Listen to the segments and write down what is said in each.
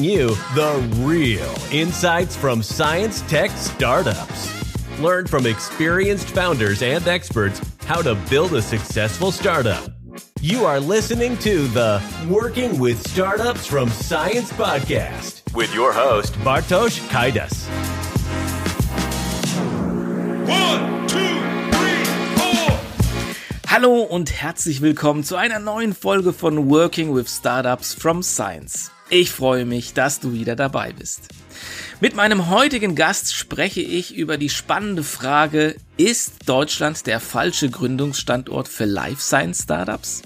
bring you the real insights from science tech startups. Learn from experienced founders and experts how to build a successful startup. You are listening to the Working with Startups from Science podcast with your host, Bartosz Kaidas. One, two, three, four. Hallo und herzlich willkommen zu einer neuen Folge von Working with Startups from Science. Ich freue mich, dass du wieder dabei bist. Mit meinem heutigen Gast spreche ich über die spannende Frage, ist Deutschland der falsche Gründungsstandort für Life Science Startups?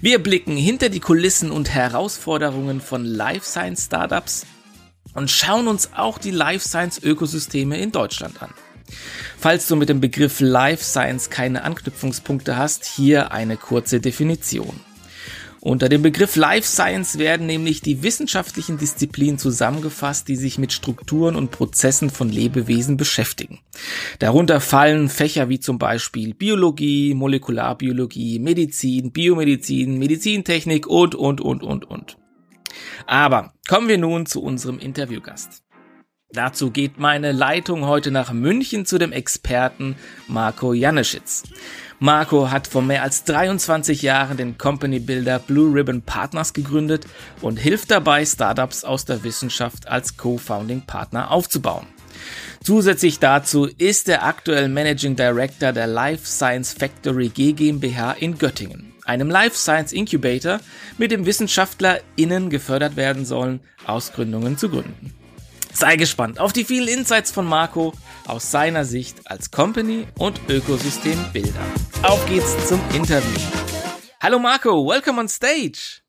Wir blicken hinter die Kulissen und Herausforderungen von Life Science Startups und schauen uns auch die Life Science Ökosysteme in Deutschland an. Falls du mit dem Begriff Life Science keine Anknüpfungspunkte hast, hier eine kurze Definition. Unter dem Begriff Life Science werden nämlich die wissenschaftlichen Disziplinen zusammengefasst, die sich mit Strukturen und Prozessen von Lebewesen beschäftigen. Darunter fallen Fächer wie zum Beispiel Biologie, Molekularbiologie, Medizin, Biomedizin, Medizintechnik und, und, und, und, und. Aber kommen wir nun zu unserem Interviewgast. Dazu geht meine Leitung heute nach München zu dem Experten Marco Janeschitz. Marco hat vor mehr als 23 Jahren den Company Builder Blue Ribbon Partners gegründet und hilft dabei, Startups aus der Wissenschaft als Co-Founding Partner aufzubauen. Zusätzlich dazu ist er aktuell Managing Director der Life Science Factory GmbH in Göttingen, einem Life Science Incubator, mit dem WissenschaftlerInnen gefördert werden sollen, Ausgründungen zu gründen. Sei gespannt auf die vielen Insights von Marco aus seiner Sicht als Company und Ökosystembilder. Auf geht's zum Interview. Hallo Marco, welcome on stage.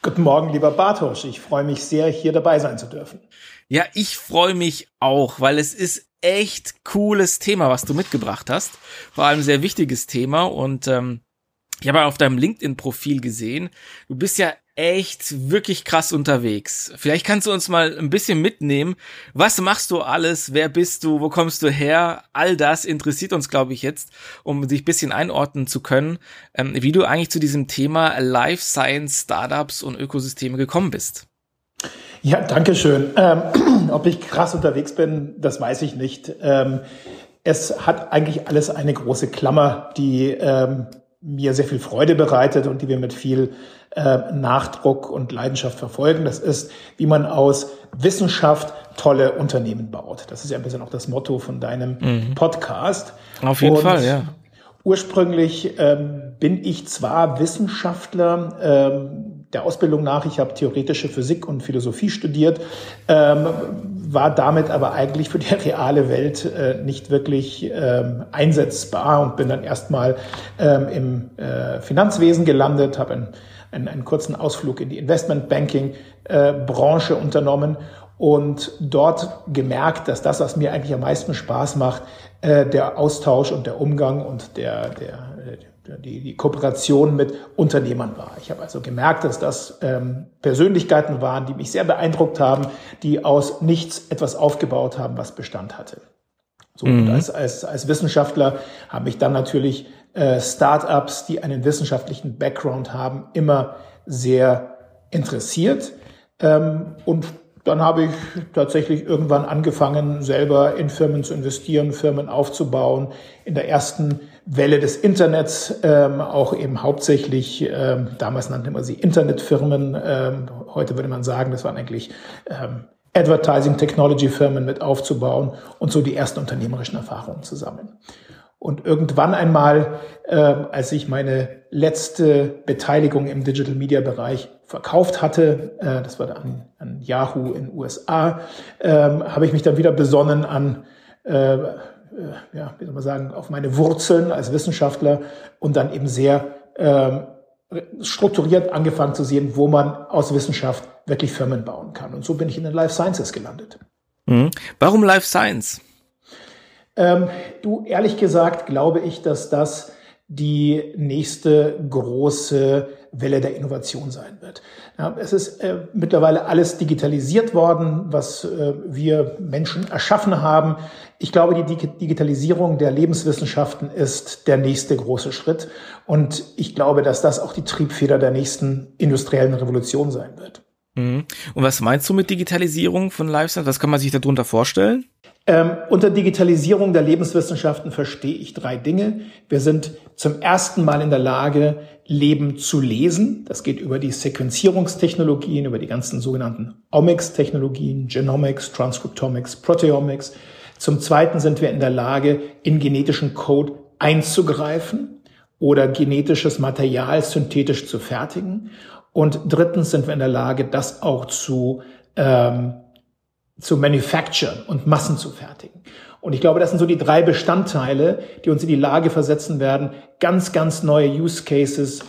Guten Morgen, lieber Bartosch. Ich freue mich sehr, hier dabei sein zu dürfen. Ja, ich freue mich auch, weil es ist echt cooles Thema, was du mitgebracht hast. Vor allem sehr wichtiges Thema und ähm, ich habe auf deinem LinkedIn-Profil gesehen, du bist ja echt wirklich krass unterwegs. Vielleicht kannst du uns mal ein bisschen mitnehmen. Was machst du alles? Wer bist du? Wo kommst du her? All das interessiert uns, glaube ich, jetzt, um dich ein bisschen einordnen zu können, ähm, wie du eigentlich zu diesem Thema Life Science, Startups und Ökosysteme gekommen bist. Ja, danke schön. Ähm, ob ich krass unterwegs bin, das weiß ich nicht. Ähm, es hat eigentlich alles eine große Klammer, die ähm, mir sehr viel Freude bereitet und die wir mit viel äh, Nachdruck und Leidenschaft verfolgen. Das ist, wie man aus Wissenschaft tolle Unternehmen baut. Das ist ja ein bisschen auch das Motto von deinem mhm. Podcast. Auf jeden und Fall, ja. Ursprünglich ähm, bin ich zwar Wissenschaftler, ähm, der Ausbildung nach, ich habe theoretische Physik und Philosophie studiert, ähm, war damit aber eigentlich für die reale Welt äh, nicht wirklich ähm, einsetzbar und bin dann erstmal ähm, im äh, Finanzwesen gelandet, habe einen, einen, einen, kurzen Ausflug in die Investmentbanking-Branche äh, unternommen und dort gemerkt, dass das, was mir eigentlich am meisten Spaß macht, äh, der Austausch und der Umgang und der, der, die, die Kooperation mit Unternehmern war. Ich habe also gemerkt, dass das ähm, Persönlichkeiten waren, die mich sehr beeindruckt haben, die aus nichts etwas aufgebaut haben, was Bestand hatte. So, mhm. und als, als, als Wissenschaftler habe ich dann natürlich äh, Startups, die einen wissenschaftlichen Background haben, immer sehr interessiert. Ähm, und dann habe ich tatsächlich irgendwann angefangen, selber in Firmen zu investieren, Firmen aufzubauen. In der ersten Welle des Internets, ähm, auch eben hauptsächlich, ähm, damals nannte man sie Internetfirmen, ähm, heute würde man sagen, das waren eigentlich ähm, Advertising Technology Firmen mit aufzubauen und so die ersten unternehmerischen Erfahrungen zu sammeln. Und irgendwann einmal, äh, als ich meine letzte Beteiligung im Digital Media Bereich verkauft hatte, äh, das war dann an Yahoo in USA, äh, habe ich mich dann wieder besonnen an äh, äh, ja, wie soll man sagen, auf meine Wurzeln als Wissenschaftler und dann eben sehr ähm, strukturiert angefangen zu sehen, wo man aus Wissenschaft wirklich Firmen bauen kann. Und so bin ich in den Life Sciences gelandet. Mhm. Warum Life Science? Ähm, du, ehrlich gesagt, glaube ich, dass das die nächste große Welle der Innovation sein wird. Ja, es ist äh, mittlerweile alles digitalisiert worden, was äh, wir Menschen erschaffen haben. Ich glaube, die Digitalisierung der Lebenswissenschaften ist der nächste große Schritt. Und ich glaube, dass das auch die Triebfeder der nächsten industriellen Revolution sein wird. Mhm. Und was meinst du mit Digitalisierung von Life Science? Was kann man sich darunter vorstellen? Ähm, unter Digitalisierung der Lebenswissenschaften verstehe ich drei Dinge. Wir sind zum ersten Mal in der Lage, Leben zu lesen. Das geht über die Sequenzierungstechnologien, über die ganzen sogenannten Omics-Technologien, Genomics, Transcriptomics, Proteomics. Zum Zweiten sind wir in der Lage, in genetischen Code einzugreifen oder genetisches Material synthetisch zu fertigen. Und drittens sind wir in der Lage, das auch zu, ähm, zu manufacturen und Massen zu fertigen. Und ich glaube, das sind so die drei Bestandteile, die uns in die Lage versetzen werden, ganz, ganz neue Use Cases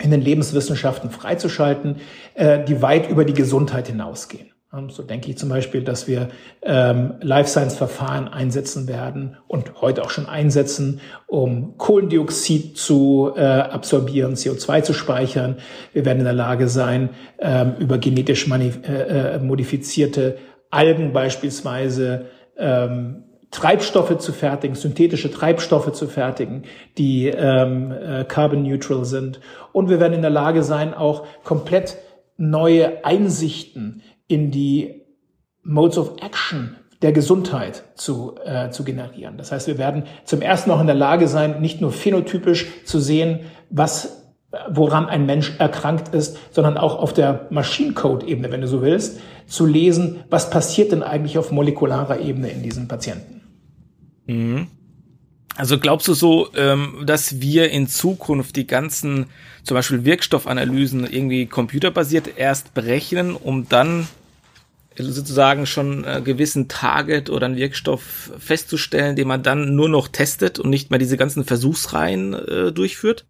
in den Lebenswissenschaften freizuschalten, äh, die weit über die Gesundheit hinausgehen. So denke ich zum Beispiel, dass wir ähm, Life Science Verfahren einsetzen werden und heute auch schon einsetzen, um Kohlendioxid zu äh, absorbieren, CO2 zu speichern. Wir werden in der Lage sein, ähm, über genetisch äh, äh, modifizierte Algen beispielsweise ähm, Treibstoffe zu fertigen, synthetische Treibstoffe zu fertigen, die ähm, äh, carbon neutral sind. Und wir werden in der Lage sein, auch komplett neue Einsichten in die Modes of Action der Gesundheit zu, äh, zu generieren. Das heißt, wir werden zum ersten noch in der Lage sein, nicht nur phänotypisch zu sehen, was woran ein Mensch erkrankt ist, sondern auch auf der Maschinecode-Ebene, wenn du so willst, zu lesen, was passiert denn eigentlich auf molekularer Ebene in diesen Patienten. Mhm. Also glaubst du so, ähm, dass wir in Zukunft die ganzen zum Beispiel Wirkstoffanalysen irgendwie computerbasiert erst berechnen, um dann sozusagen schon einen gewissen Target oder einen Wirkstoff festzustellen, den man dann nur noch testet und nicht mehr diese ganzen Versuchsreihen äh, durchführt?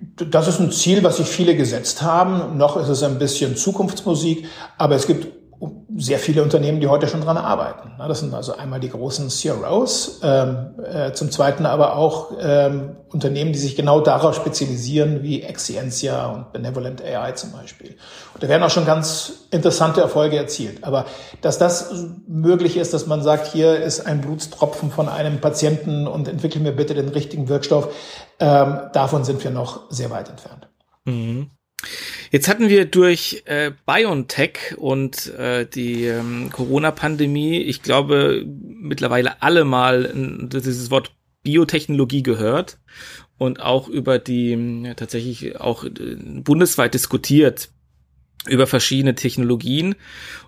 Das ist ein Ziel, was sich viele gesetzt haben. Noch ist es ein bisschen Zukunftsmusik, aber es gibt sehr viele Unternehmen, die heute schon dran arbeiten. Das sind also einmal die großen CROs, ähm, äh, zum Zweiten aber auch ähm, Unternehmen, die sich genau darauf spezialisieren, wie Excientia und Benevolent AI zum Beispiel. Und da werden auch schon ganz interessante Erfolge erzielt. Aber dass das möglich ist, dass man sagt, hier ist ein Blutstropfen von einem Patienten und entwickeln mir bitte den richtigen Wirkstoff, ähm, davon sind wir noch sehr weit entfernt. Mhm. Jetzt hatten wir durch äh, BioNTech und äh, die ähm, Corona-Pandemie, ich glaube, mittlerweile alle mal dieses Wort Biotechnologie gehört und auch über die ja, tatsächlich auch äh, bundesweit diskutiert über verschiedene Technologien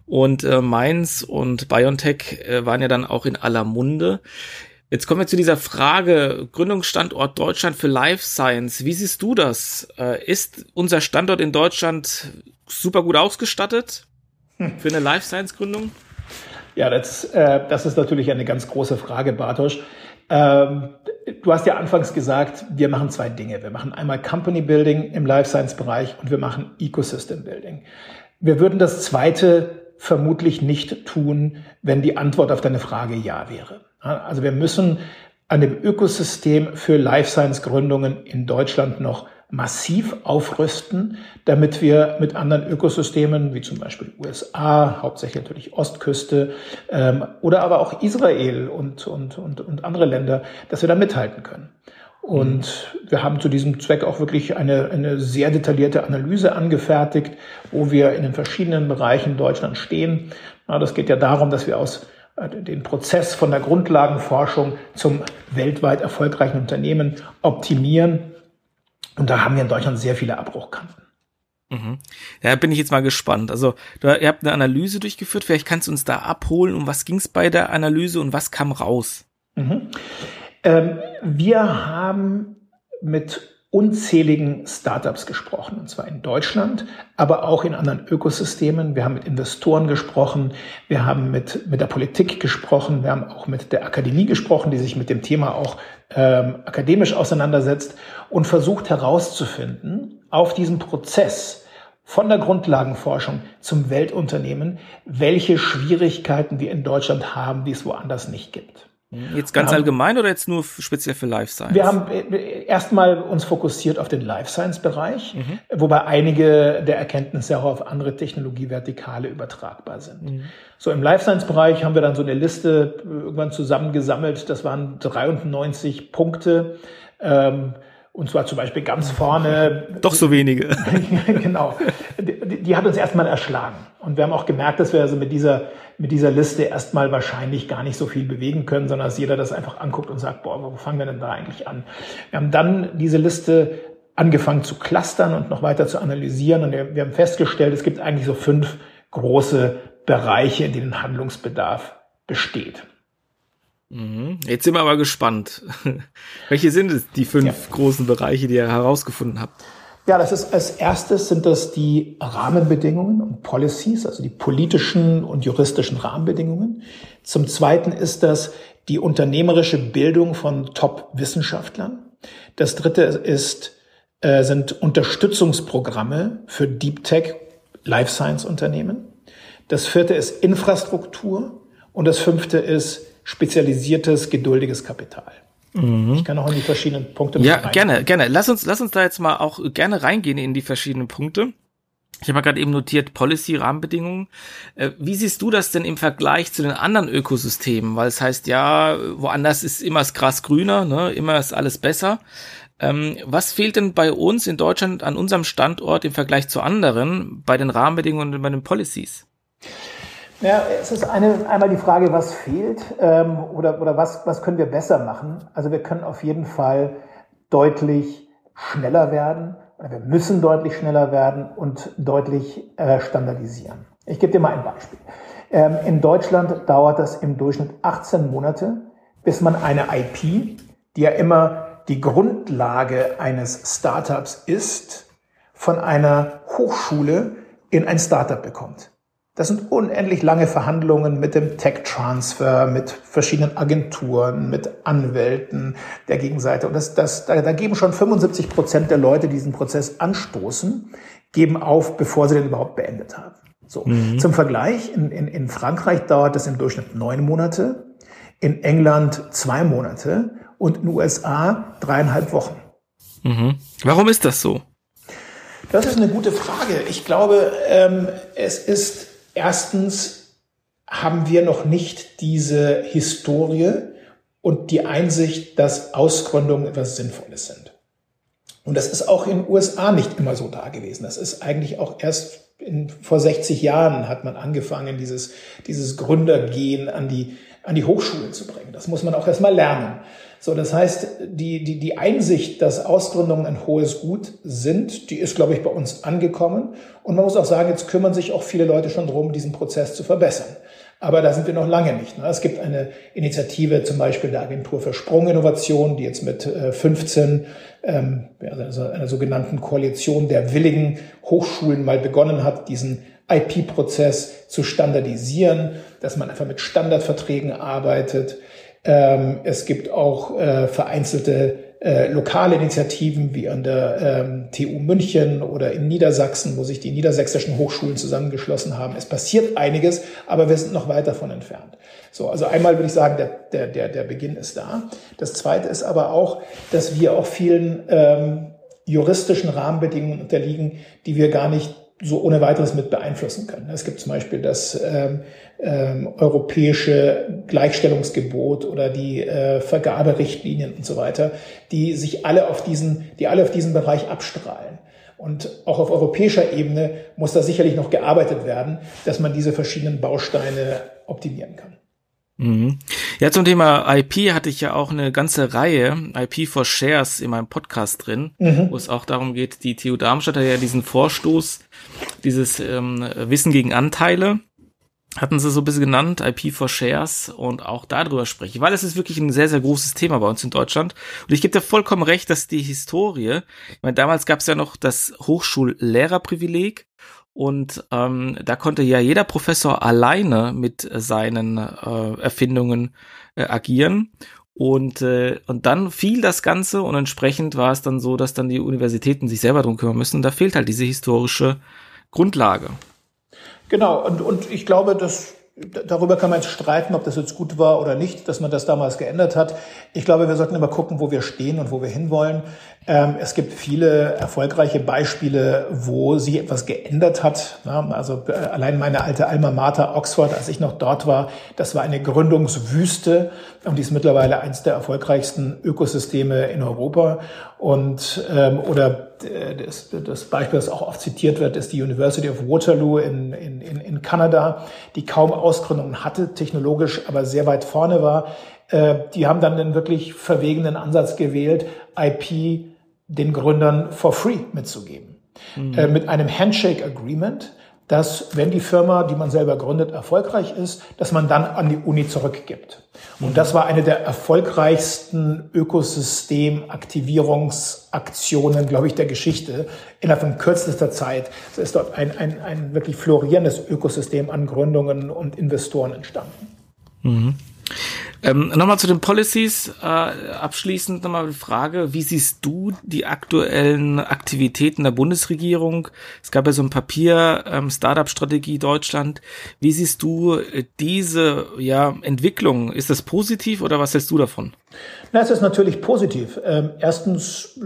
und äh, Mainz und BioNTech äh, waren ja dann auch in aller Munde. Jetzt kommen wir zu dieser Frage, Gründungsstandort Deutschland für Life Science. Wie siehst du das? Äh, ist unser Standort in Deutschland super gut ausgestattet für eine Life Science Gründung? Ja, das, äh, das ist natürlich eine ganz große Frage, Bartosch. Ähm, du hast ja anfangs gesagt, wir machen zwei Dinge. Wir machen einmal Company Building im Life Science Bereich und wir machen Ecosystem Building. Wir würden das zweite vermutlich nicht tun, wenn die Antwort auf deine Frage ja wäre. Also wir müssen an dem Ökosystem für Life Science Gründungen in Deutschland noch massiv aufrüsten, damit wir mit anderen Ökosystemen wie zum Beispiel USA, hauptsächlich natürlich Ostküste ähm, oder aber auch Israel und, und, und, und andere Länder, dass wir da mithalten können. Und wir haben zu diesem Zweck auch wirklich eine, eine sehr detaillierte Analyse angefertigt, wo wir in den verschiedenen Bereichen Deutschland stehen. Na, das geht ja darum, dass wir aus den Prozess von der Grundlagenforschung zum weltweit erfolgreichen Unternehmen optimieren. Und da haben wir in Deutschland sehr viele Abbruchkanten. Mhm. Ja, bin ich jetzt mal gespannt. Also, du, ihr habt eine Analyse durchgeführt. Vielleicht kannst du uns da abholen. Um was ging es bei der Analyse und was kam raus? Mhm. Ähm, wir haben mit unzähligen Startups gesprochen, und zwar in Deutschland, aber auch in anderen Ökosystemen. Wir haben mit Investoren gesprochen, wir haben mit, mit der Politik gesprochen, wir haben auch mit der Akademie gesprochen, die sich mit dem Thema auch ähm, akademisch auseinandersetzt und versucht herauszufinden, auf diesem Prozess von der Grundlagenforschung zum Weltunternehmen, welche Schwierigkeiten wir in Deutschland haben, die es woanders nicht gibt. Jetzt ganz haben, allgemein oder jetzt nur speziell für Life Science? Wir haben äh, erstmal uns fokussiert auf den Life Science Bereich, mhm. wobei einige der Erkenntnisse auch auf andere Technologievertikale übertragbar sind. Mhm. So im Life Science Bereich haben wir dann so eine Liste irgendwann zusammengesammelt. Das waren 93 Punkte. Ähm, Und zwar zum Beispiel ganz vorne. Doch so wenige. genau. Die, die, hat uns erstmal erschlagen. Und wir haben auch gemerkt, dass wir also mit dieser, mit dieser Liste erstmal wahrscheinlich gar nicht so viel bewegen können, sondern dass jeder das einfach anguckt und sagt, boah, wo fangen wir denn da eigentlich an? Wir haben dann diese Liste angefangen zu clustern und noch weiter zu analysieren. Und wir, haben festgestellt, es gibt eigentlich so fünf große Bereiche, in denen Handlungsbedarf besteht. Mhm. Jetzt sind wir aber gespannt. Welche sind es, die fünf ja. großen Bereiche, die ihr herausgefunden habt? Ja, das ist als erstes sind das die Rahmenbedingungen und Policies, also die politischen und juristischen Rahmenbedingungen. Zum zweiten ist das die unternehmerische Bildung von Top-Wissenschaftlern. Das dritte ist, äh, sind Unterstützungsprogramme für Deep Tech Life Science Unternehmen. Das vierte ist Infrastruktur und das fünfte ist spezialisiertes, geduldiges Kapital. Mhm. Ich kann auch in die verschiedenen Punkte. Ja, gerne, gerne. Lass uns, lass uns da jetzt mal auch gerne reingehen in die verschiedenen Punkte. Ich habe gerade eben notiert Policy Rahmenbedingungen. Äh, wie siehst du das denn im Vergleich zu den anderen Ökosystemen? Weil es heißt ja, woanders ist immer das Gras grüner, ne? immer ist alles besser. Ähm, was fehlt denn bei uns in Deutschland an unserem Standort im Vergleich zu anderen bei den Rahmenbedingungen und bei den Policies? Ja, es ist eine, einmal die Frage, was fehlt ähm, oder, oder was, was können wir besser machen. Also wir können auf jeden Fall deutlich schneller werden. Wir müssen deutlich schneller werden und deutlich äh, standardisieren. Ich gebe dir mal ein Beispiel. Ähm, in Deutschland dauert das im Durchschnitt 18 Monate, bis man eine IP, die ja immer die Grundlage eines Startups ist, von einer Hochschule in ein Startup bekommt. Das sind unendlich lange Verhandlungen mit dem Tech-Transfer, mit verschiedenen Agenturen, mit Anwälten der Gegenseite. Und das, das, da, da geben schon 75 Prozent der Leute, die diesen Prozess anstoßen, geben auf, bevor sie den überhaupt beendet haben. So. Mhm. Zum Vergleich, in, in, in Frankreich dauert das im Durchschnitt neun Monate, in England zwei Monate und in den USA dreieinhalb Wochen. Mhm. Warum ist das so? Das ist eine gute Frage. Ich glaube, ähm, es ist Erstens haben wir noch nicht diese Historie und die Einsicht, dass Ausgründungen etwas Sinnvolles sind. Und das ist auch in den USA nicht immer so da gewesen. Das ist eigentlich auch erst in, vor 60 Jahren hat man angefangen, dieses, dieses Gründergehen an die, an die Hochschulen zu bringen. Das muss man auch erstmal lernen. So, das heißt, die, die, die Einsicht, dass Ausgründungen ein hohes Gut sind, die ist, glaube ich, bei uns angekommen. Und man muss auch sagen, jetzt kümmern sich auch viele Leute schon drum, diesen Prozess zu verbessern. Aber da sind wir noch lange nicht. Ne? Es gibt eine Initiative, zum Beispiel der Agentur für Sprunginnovation, die jetzt mit 15, äh, ähm, also einer sogenannten Koalition der willigen Hochschulen mal begonnen hat, diesen IP-Prozess zu standardisieren, dass man einfach mit Standardverträgen arbeitet. Ähm, es gibt auch äh, vereinzelte äh, lokale Initiativen wie an der ähm, TU München oder in Niedersachsen, wo sich die niedersächsischen Hochschulen zusammengeschlossen haben. Es passiert einiges, aber wir sind noch weit davon entfernt. So, also einmal würde ich sagen, der, der, der, der Beginn ist da. Das zweite ist aber auch, dass wir auch vielen ähm, juristischen Rahmenbedingungen unterliegen, die wir gar nicht so ohne weiteres mit beeinflussen können. Es gibt zum Beispiel das ähm, ähm, europäische Gleichstellungsgebot oder die äh, Vergaberichtlinien und so weiter, die sich alle auf diesen, die alle auf diesen Bereich abstrahlen. Und auch auf europäischer Ebene muss da sicherlich noch gearbeitet werden, dass man diese verschiedenen Bausteine optimieren kann. Mhm. Ja, zum Thema IP hatte ich ja auch eine ganze Reihe IP for Shares in meinem Podcast drin, mhm. wo es auch darum geht, die TU Darmstadt hat ja diesen Vorstoß, dieses ähm, Wissen gegen Anteile, hatten sie so ein bisschen genannt, IP for Shares und auch darüber spreche, weil es ist wirklich ein sehr, sehr großes Thema bei uns in Deutschland. Und ich gebe dir vollkommen recht, dass die Historie, ich meine, damals gab es ja noch das Hochschullehrerprivileg und ähm, da konnte ja jeder Professor alleine mit seinen äh, Erfindungen äh, agieren. Und, äh, und dann fiel das Ganze und entsprechend war es dann so, dass dann die Universitäten sich selber drum kümmern müssen. Da fehlt halt diese historische Grundlage. Genau, und, und ich glaube, das darüber kann man jetzt streiten, ob das jetzt gut war oder nicht, dass man das damals geändert hat. Ich glaube, wir sollten immer gucken, wo wir stehen und wo wir hinwollen. Ähm, es gibt viele erfolgreiche Beispiele, wo sich etwas geändert hat. Also äh, allein meine alte Alma Mater Oxford, als ich noch dort war, das war eine Gründungswüste und die ist mittlerweile eines der erfolgreichsten Ökosysteme in Europa. Und ähm, oder das, das Beispiel, das auch oft zitiert wird, ist die University of Waterloo in, in, in Kanada, die kaum Ausgründungen hatte, technologisch aber sehr weit vorne war. Äh, die haben dann einen wirklich verwegenen Ansatz gewählt, IP den Gründern for free mitzugeben. Mhm. Äh, mit einem Handshake Agreement, dass wenn die Firma, die man selber gründet, erfolgreich ist, dass man dann an die Uni zurückgibt. Und das war eine der erfolgreichsten Ökosystemaktivierungsaktionen, glaube ich, der Geschichte. Innerhalb von kürzester Zeit ist dort ein, ein, ein wirklich florierendes Ökosystem an Gründungen und Investoren entstanden. Mhm. Ähm, nochmal zu den Policies. Äh, abschließend nochmal die Frage, wie siehst du die aktuellen Aktivitäten der Bundesregierung? Es gab ja so ein Papier, ähm, Startup-Strategie Deutschland. Wie siehst du äh, diese ja, Entwicklung? Ist das positiv oder was hältst du davon? Na, es ist natürlich positiv. Ähm, erstens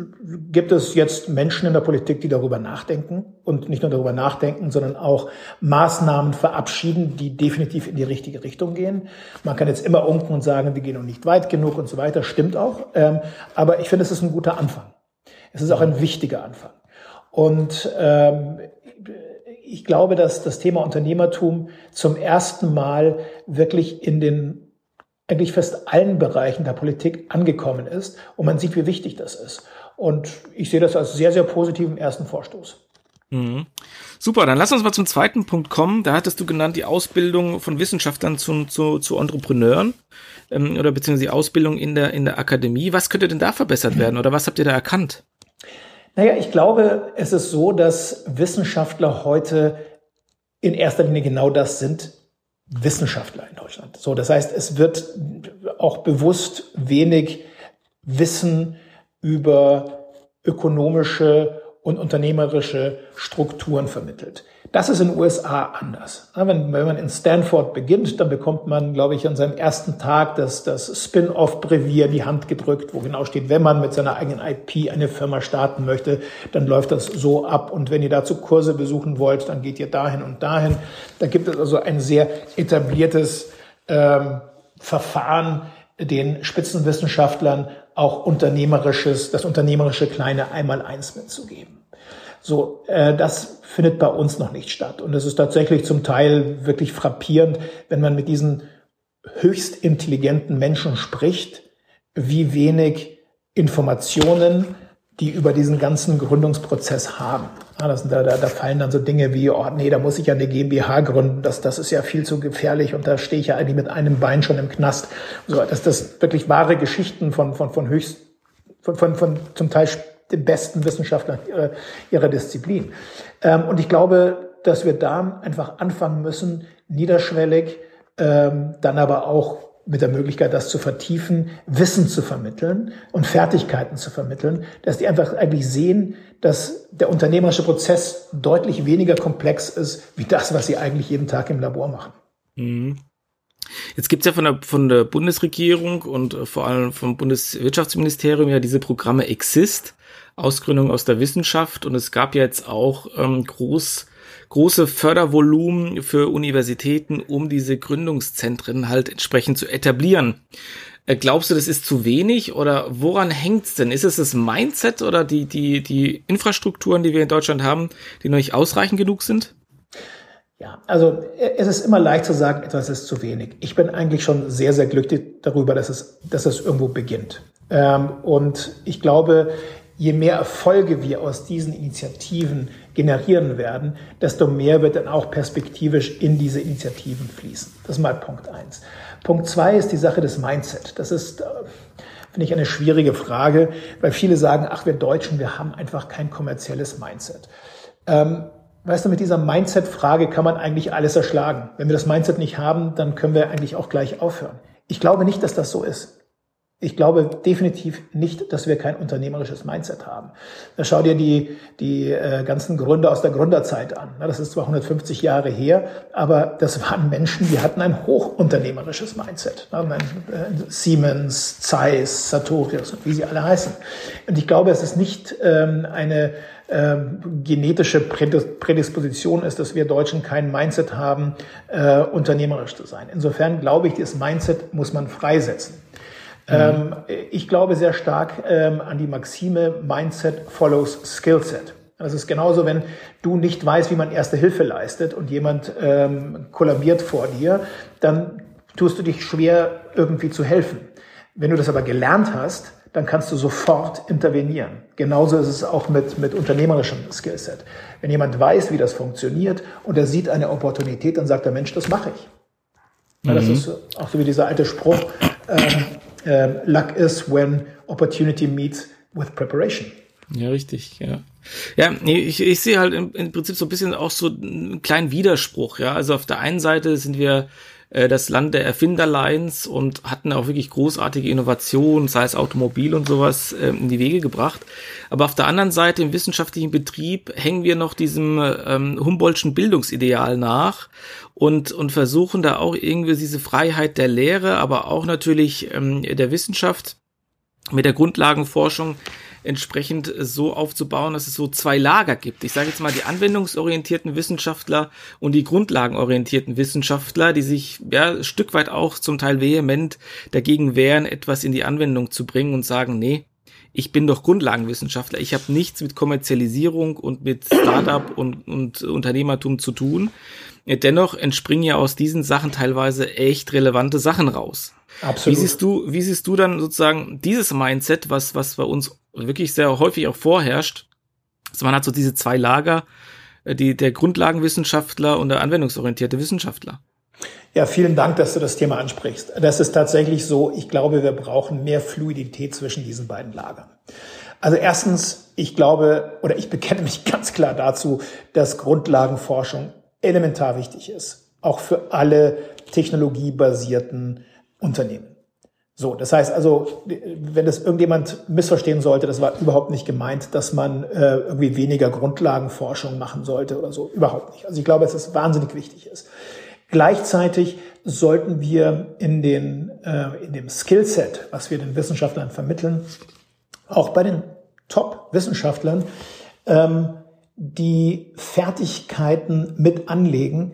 gibt es jetzt Menschen in der Politik, die darüber nachdenken und nicht nur darüber nachdenken, sondern auch Maßnahmen verabschieden, die definitiv in die richtige Richtung gehen. Man kann jetzt immer unken und sagen, die gehen noch nicht weit genug und so weiter. Stimmt auch. Ähm, aber ich finde, es ist ein guter Anfang. Es ist auch ein wichtiger Anfang. Und ähm, ich glaube, dass das Thema Unternehmertum zum ersten Mal wirklich in den eigentlich fast allen Bereichen der Politik angekommen ist und man sieht, wie wichtig das ist. Und ich sehe das als sehr, sehr positiven ersten Vorstoß. Mhm. Super, dann lass uns mal zum zweiten Punkt kommen. Da hattest du genannt die Ausbildung von Wissenschaftlern zu, zu, zu Entrepreneuren ähm, oder beziehungsweise die Ausbildung in der, in der Akademie. Was könnte denn da verbessert werden oder was habt ihr da erkannt? Naja, ich glaube, es ist so, dass Wissenschaftler heute in erster Linie genau das sind, Wissenschaftler in Deutschland. So, das heißt, es wird auch bewusst wenig Wissen über ökonomische und unternehmerische Strukturen vermittelt. Das ist in den USA anders. Wenn, wenn man in Stanford beginnt, dann bekommt man, glaube ich, an seinem ersten Tag das, das Spin-off-Brevier in die Hand gedrückt, wo genau steht, wenn man mit seiner eigenen IP eine Firma starten möchte, dann läuft das so ab. Und wenn ihr dazu Kurse besuchen wollt, dann geht ihr dahin und dahin. Da gibt es also ein sehr etabliertes ähm, Verfahren, den Spitzenwissenschaftlern auch unternehmerisches, das unternehmerische kleine Einmaleins mitzugeben. So, äh, das findet bei uns noch nicht statt. Und es ist tatsächlich zum Teil wirklich frappierend, wenn man mit diesen höchst intelligenten Menschen spricht, wie wenig Informationen die über diesen ganzen Gründungsprozess haben. Ja, das, da, da, da fallen dann so Dinge wie, oh nee, da muss ich ja eine GmbH gründen, das, das ist ja viel zu gefährlich und da stehe ich ja eigentlich mit einem Bein schon im Knast. So, dass das wirklich wahre Geschichten von, von, von höchst, von, von, von zum Teil den besten Wissenschaftlern ihrer, ihrer Disziplin. Ähm, und ich glaube, dass wir da einfach anfangen müssen, niederschwellig, ähm, dann aber auch mit der Möglichkeit, das zu vertiefen, Wissen zu vermitteln und Fertigkeiten zu vermitteln, dass die einfach eigentlich sehen, dass der unternehmerische Prozess deutlich weniger komplex ist, wie das, was sie eigentlich jeden Tag im Labor machen. Mhm. Jetzt gibt's ja von der, von der Bundesregierung und vor allem vom Bundeswirtschaftsministerium ja diese Programme Exist, Ausgründung aus der Wissenschaft und es gab ja jetzt auch ähm, groß große Fördervolumen für Universitäten, um diese Gründungszentren halt entsprechend zu etablieren. Äh, glaubst du, das ist zu wenig oder woran hängt's denn? Ist es das Mindset oder die, die, die Infrastrukturen, die wir in Deutschland haben, die noch nicht ausreichend genug sind? Ja, also es ist immer leicht zu sagen, etwas ist zu wenig. Ich bin eigentlich schon sehr, sehr glücklich darüber, dass es, dass es irgendwo beginnt. Ähm, und ich glaube, je mehr Erfolge wir aus diesen Initiativen generieren werden, desto mehr wird dann auch perspektivisch in diese Initiativen fließen. Das ist mal Punkt eins. Punkt zwei ist die Sache des Mindset. Das ist, äh, finde ich, eine schwierige Frage, weil viele sagen, ach, wir Deutschen, wir haben einfach kein kommerzielles Mindset. Ähm, weißt du, mit dieser Mindset-Frage kann man eigentlich alles erschlagen. Wenn wir das Mindset nicht haben, dann können wir eigentlich auch gleich aufhören. Ich glaube nicht, dass das so ist. Ich glaube definitiv nicht, dass wir kein unternehmerisches Mindset haben. Schau dir die, die äh, ganzen Gründer aus der Gründerzeit an. Das ist zwar 150 Jahre her, aber das waren Menschen, die hatten ein hochunternehmerisches Mindset. Äh, Siemens, Zeiss, Sartorius und wie sie alle heißen. Und ich glaube, es ist nicht ähm, eine ähm, genetische Prädisposition ist, dass wir Deutschen kein Mindset haben, äh, unternehmerisch zu sein. Insofern glaube ich, dieses Mindset muss man freisetzen. Mhm. ich glaube sehr stark ähm, an die Maxime Mindset follows Skillset. Das ist genauso, wenn du nicht weißt, wie man erste Hilfe leistet und jemand ähm, kollabiert vor dir, dann tust du dich schwer, irgendwie zu helfen. Wenn du das aber gelernt hast, dann kannst du sofort intervenieren. Genauso ist es auch mit, mit unternehmerischem Skillset. Wenn jemand weiß, wie das funktioniert und er sieht eine Opportunität, dann sagt der Mensch, das mache ich. Mhm. Das ist auch so wie dieser alte Spruch, ähm, äh, luck is when opportunity meets with preparation. Ja, richtig, ja. Ja, ich, ich sehe halt im, im Prinzip so ein bisschen auch so einen kleinen Widerspruch, ja. Also auf der einen Seite sind wir äh, das Land der Erfinderlines und hatten auch wirklich großartige Innovationen, sei es Automobil und sowas, äh, in die Wege gebracht. Aber auf der anderen Seite im wissenschaftlichen Betrieb hängen wir noch diesem ähm, Humboldtschen Bildungsideal nach und, und versuchen da auch irgendwie diese Freiheit der Lehre, aber auch natürlich ähm, der Wissenschaft mit der Grundlagenforschung entsprechend so aufzubauen, dass es so zwei Lager gibt. Ich sage jetzt mal die anwendungsorientierten Wissenschaftler und die grundlagenorientierten Wissenschaftler, die sich ja ein Stück weit auch zum Teil vehement dagegen wehren, etwas in die Anwendung zu bringen und sagen, nee, ich bin doch Grundlagenwissenschaftler. Ich habe nichts mit Kommerzialisierung und mit Startup und, und Unternehmertum zu tun. Dennoch entspringen ja aus diesen Sachen teilweise echt relevante Sachen raus. Absolut. Wie siehst du, wie siehst du dann sozusagen dieses Mindset, was, was bei uns wirklich sehr häufig auch vorherrscht? Also man hat so diese zwei Lager, äh, die, der Grundlagenwissenschaftler und der anwendungsorientierte Wissenschaftler. Ja, vielen Dank, dass du das Thema ansprichst. Das ist tatsächlich so. Ich glaube, wir brauchen mehr Fluidität zwischen diesen beiden Lagern. Also erstens, ich glaube oder ich bekenne mich ganz klar dazu, dass Grundlagenforschung elementar wichtig ist. Auch für alle technologiebasierten Unternehmen. So, das heißt also, wenn das irgendjemand missverstehen sollte, das war überhaupt nicht gemeint, dass man äh, irgendwie weniger Grundlagenforschung machen sollte oder so. Überhaupt nicht. Also ich glaube, dass es wahnsinnig wichtig ist. Gleichzeitig sollten wir in, den, äh, in dem Skillset, was wir den Wissenschaftlern vermitteln, auch bei den Top-Wissenschaftlern ähm, die Fertigkeiten mit anlegen,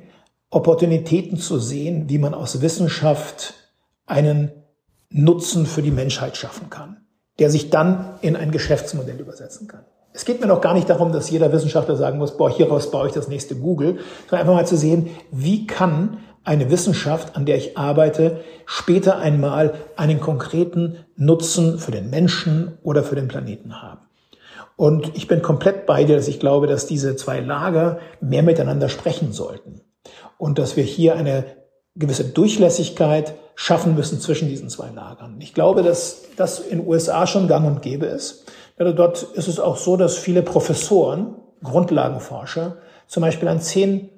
Opportunitäten zu sehen, wie man aus Wissenschaft einen Nutzen für die Menschheit schaffen kann, der sich dann in ein Geschäftsmodell übersetzen kann. Es geht mir noch gar nicht darum, dass jeder Wissenschaftler sagen muss, boah, hieraus baue ich das nächste Google, sondern einfach mal zu sehen, wie kann eine Wissenschaft, an der ich arbeite, später einmal einen konkreten Nutzen für den Menschen oder für den Planeten haben. Und ich bin komplett bei dir, dass ich glaube, dass diese zwei Lager mehr miteinander sprechen sollten und dass wir hier eine gewisse Durchlässigkeit schaffen müssen zwischen diesen zwei Lagern. Ich glaube, dass das in den USA schon gang und gäbe ist. Ja, dort ist es auch so, dass viele Professoren, Grundlagenforscher, zum Beispiel an zehn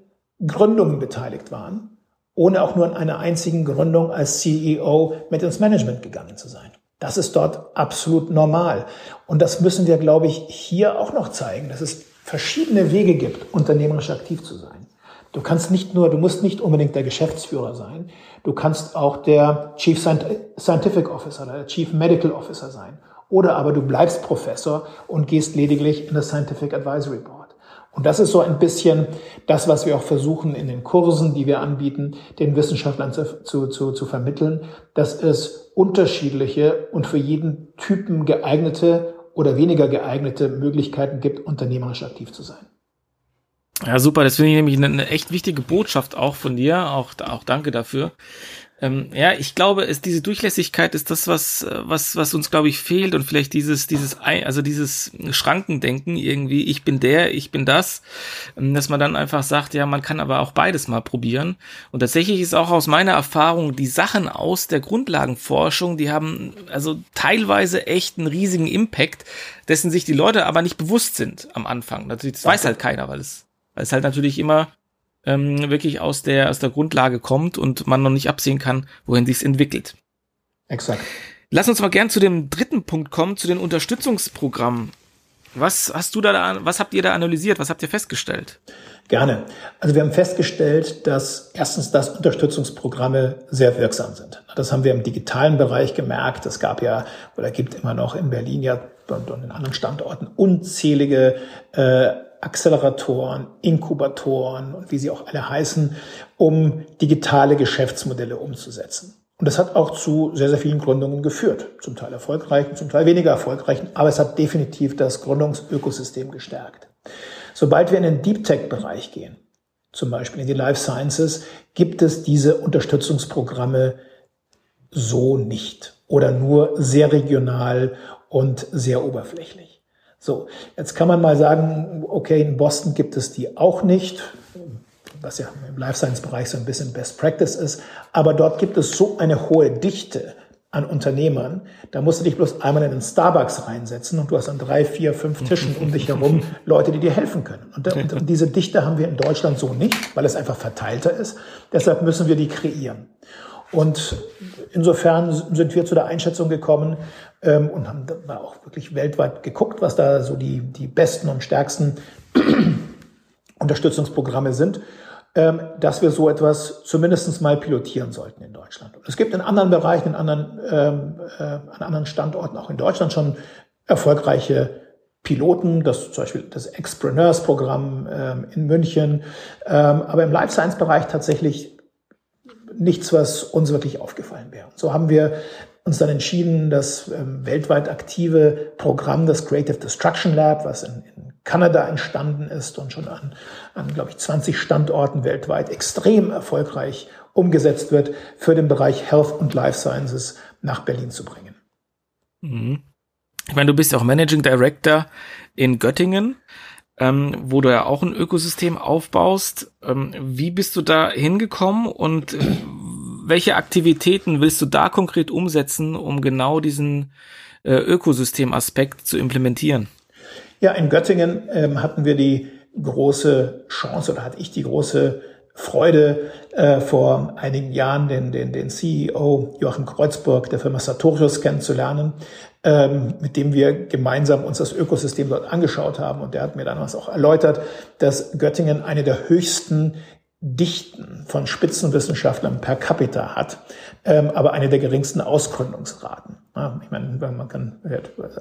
Gründungen beteiligt waren, ohne auch nur an einer einzigen Gründung als CEO mit ins Management gegangen zu sein. Das ist dort absolut normal. Und das müssen wir, glaube ich, hier auch noch zeigen, dass es verschiedene Wege gibt, unternehmerisch aktiv zu sein. Du kannst nicht nur, du musst nicht unbedingt der Geschäftsführer sein. Du kannst auch der Chief Scientific Officer oder der Chief Medical Officer sein. Oder aber du bleibst Professor und gehst lediglich in das Scientific Advisory Board. Und das ist so ein bisschen das, was wir auch versuchen in den Kursen, die wir anbieten, den Wissenschaftlern zu, zu, zu, zu vermitteln, dass es unterschiedliche und für jeden Typen geeignete oder weniger geeignete Möglichkeiten gibt, unternehmerisch aktiv zu sein. Ja, super. Das finde ich nämlich eine, eine, echt wichtige Botschaft auch von dir. Auch, auch danke dafür. Ähm, ja, ich glaube, es, diese Durchlässigkeit ist das, was, was, was uns, glaube ich, fehlt und vielleicht dieses, dieses, also dieses Schrankendenken irgendwie, ich bin der, ich bin das, ähm, dass man dann einfach sagt, ja, man kann aber auch beides mal probieren. Und tatsächlich ist auch aus meiner Erfahrung, die Sachen aus der Grundlagenforschung, die haben also teilweise echt einen riesigen Impact, dessen sich die Leute aber nicht bewusst sind am Anfang. Natürlich, das weiß halt keiner, weil es weil es halt natürlich immer ähm, wirklich aus der, aus der Grundlage kommt und man noch nicht absehen kann, wohin sich's entwickelt. Exakt. Lass uns mal gern zu dem dritten Punkt kommen, zu den Unterstützungsprogrammen. Was hast du da, was habt ihr da analysiert? Was habt ihr festgestellt? Gerne. Also wir haben festgestellt, dass erstens, dass Unterstützungsprogramme sehr wirksam sind. Das haben wir im digitalen Bereich gemerkt. Es gab ja oder gibt immer noch in Berlin ja und, in anderen Standorten unzählige äh, Acceleratoren, Inkubatoren und wie sie auch alle heißen, um digitale Geschäftsmodelle umzusetzen. Und das hat auch zu sehr, sehr vielen Gründungen geführt. Zum Teil erfolgreichen, zum Teil weniger erfolgreichen, aber es hat definitiv das Gründungsökosystem gestärkt. Sobald wir in den Deep Tech-Bereich gehen, zum Beispiel in die Life Sciences, gibt es diese Unterstützungsprogramme so nicht oder nur sehr regional und sehr oberflächlich. So, jetzt kann man mal sagen, okay, in Boston gibt es die auch nicht, was ja im Life Science Bereich so ein bisschen Best Practice ist, aber dort gibt es so eine hohe Dichte an Unternehmern, da musst du dich bloß einmal in den Starbucks reinsetzen und du hast an drei, vier, fünf Tischen um dich herum Leute, die dir helfen können. Und, und diese Dichte haben wir in Deutschland so nicht, weil es einfach verteilter ist. Deshalb müssen wir die kreieren. Und insofern sind wir zu der Einschätzung gekommen ähm, und haben da auch wirklich weltweit geguckt, was da so die, die besten und stärksten Unterstützungsprogramme sind ähm, dass wir so etwas zumindest mal pilotieren sollten in Deutschland. Und es gibt in anderen Bereichen, in anderen, ähm, äh, an anderen Standorten, auch in Deutschland schon erfolgreiche Piloten, das zum Beispiel das Expreneurs-Programm ähm, in München, ähm, aber im Life Science-Bereich tatsächlich nichts, was uns wirklich aufgefallen wäre. So haben wir uns dann entschieden, das ähm, weltweit aktive Programm, das Creative Destruction Lab, was in, in Kanada entstanden ist und schon an, an, glaube ich, 20 Standorten weltweit extrem erfolgreich umgesetzt wird, für den Bereich Health und Life Sciences nach Berlin zu bringen. Mhm. Ich meine, du bist auch Managing Director in Göttingen, ähm, wo du ja auch ein Ökosystem aufbaust. Ähm, wie bist du da hingekommen und äh, welche Aktivitäten willst du da konkret umsetzen, um genau diesen äh, Ökosystemaspekt zu implementieren? Ja, in Göttingen ähm, hatten wir die große Chance oder hatte ich die große Freude, äh, vor einigen Jahren den, den, den CEO Joachim Kreuzburg der Firma Sartorius kennenzulernen, ähm, mit dem wir gemeinsam uns das Ökosystem dort angeschaut haben. Und der hat mir damals auch erläutert, dass Göttingen eine der höchsten Dichten von Spitzenwissenschaftlern per capita hat, ähm, aber eine der geringsten Ausgründungsraten. Ja, ich meine, man kann,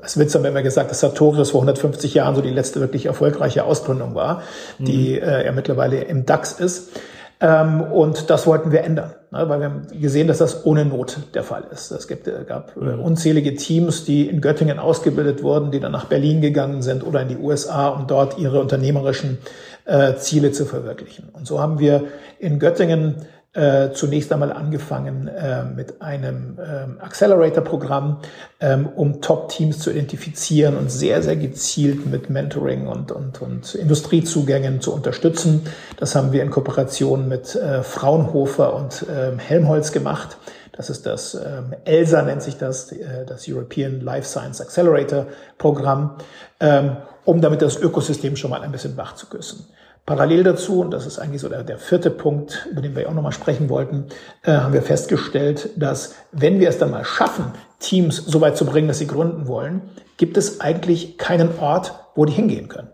als Witz haben wir immer gesagt, dass Sartorius vor 150 Jahren so die letzte wirklich erfolgreiche Ausgründung war, die mhm. äh, ja mittlerweile im DAX ist. Ähm, und das wollten wir ändern, ne, weil wir haben gesehen, dass das ohne Not der Fall ist. Es gibt, äh, gab äh, mhm. unzählige Teams, die in Göttingen ausgebildet wurden, die dann nach Berlin gegangen sind oder in die USA, um dort ihre unternehmerischen äh, Ziele zu verwirklichen. Und so haben wir in Göttingen äh, zunächst einmal angefangen äh, mit einem ähm, Accelerator-Programm, ähm, um Top-Teams zu identifizieren und sehr, sehr gezielt mit Mentoring und, und, und Industriezugängen zu unterstützen. Das haben wir in Kooperation mit äh, Fraunhofer und ähm, Helmholtz gemacht. Das ist das ähm, ELSA nennt sich das, äh, das European Life Science Accelerator Programm, ähm, um damit das Ökosystem schon mal ein bisschen wach zu küssen. Parallel dazu, und das ist eigentlich so der, der vierte Punkt, über den wir auch nochmal sprechen wollten, äh, haben wir festgestellt, dass wenn wir es dann mal schaffen, Teams so weit zu bringen, dass sie gründen wollen, gibt es eigentlich keinen Ort, wo die hingehen können.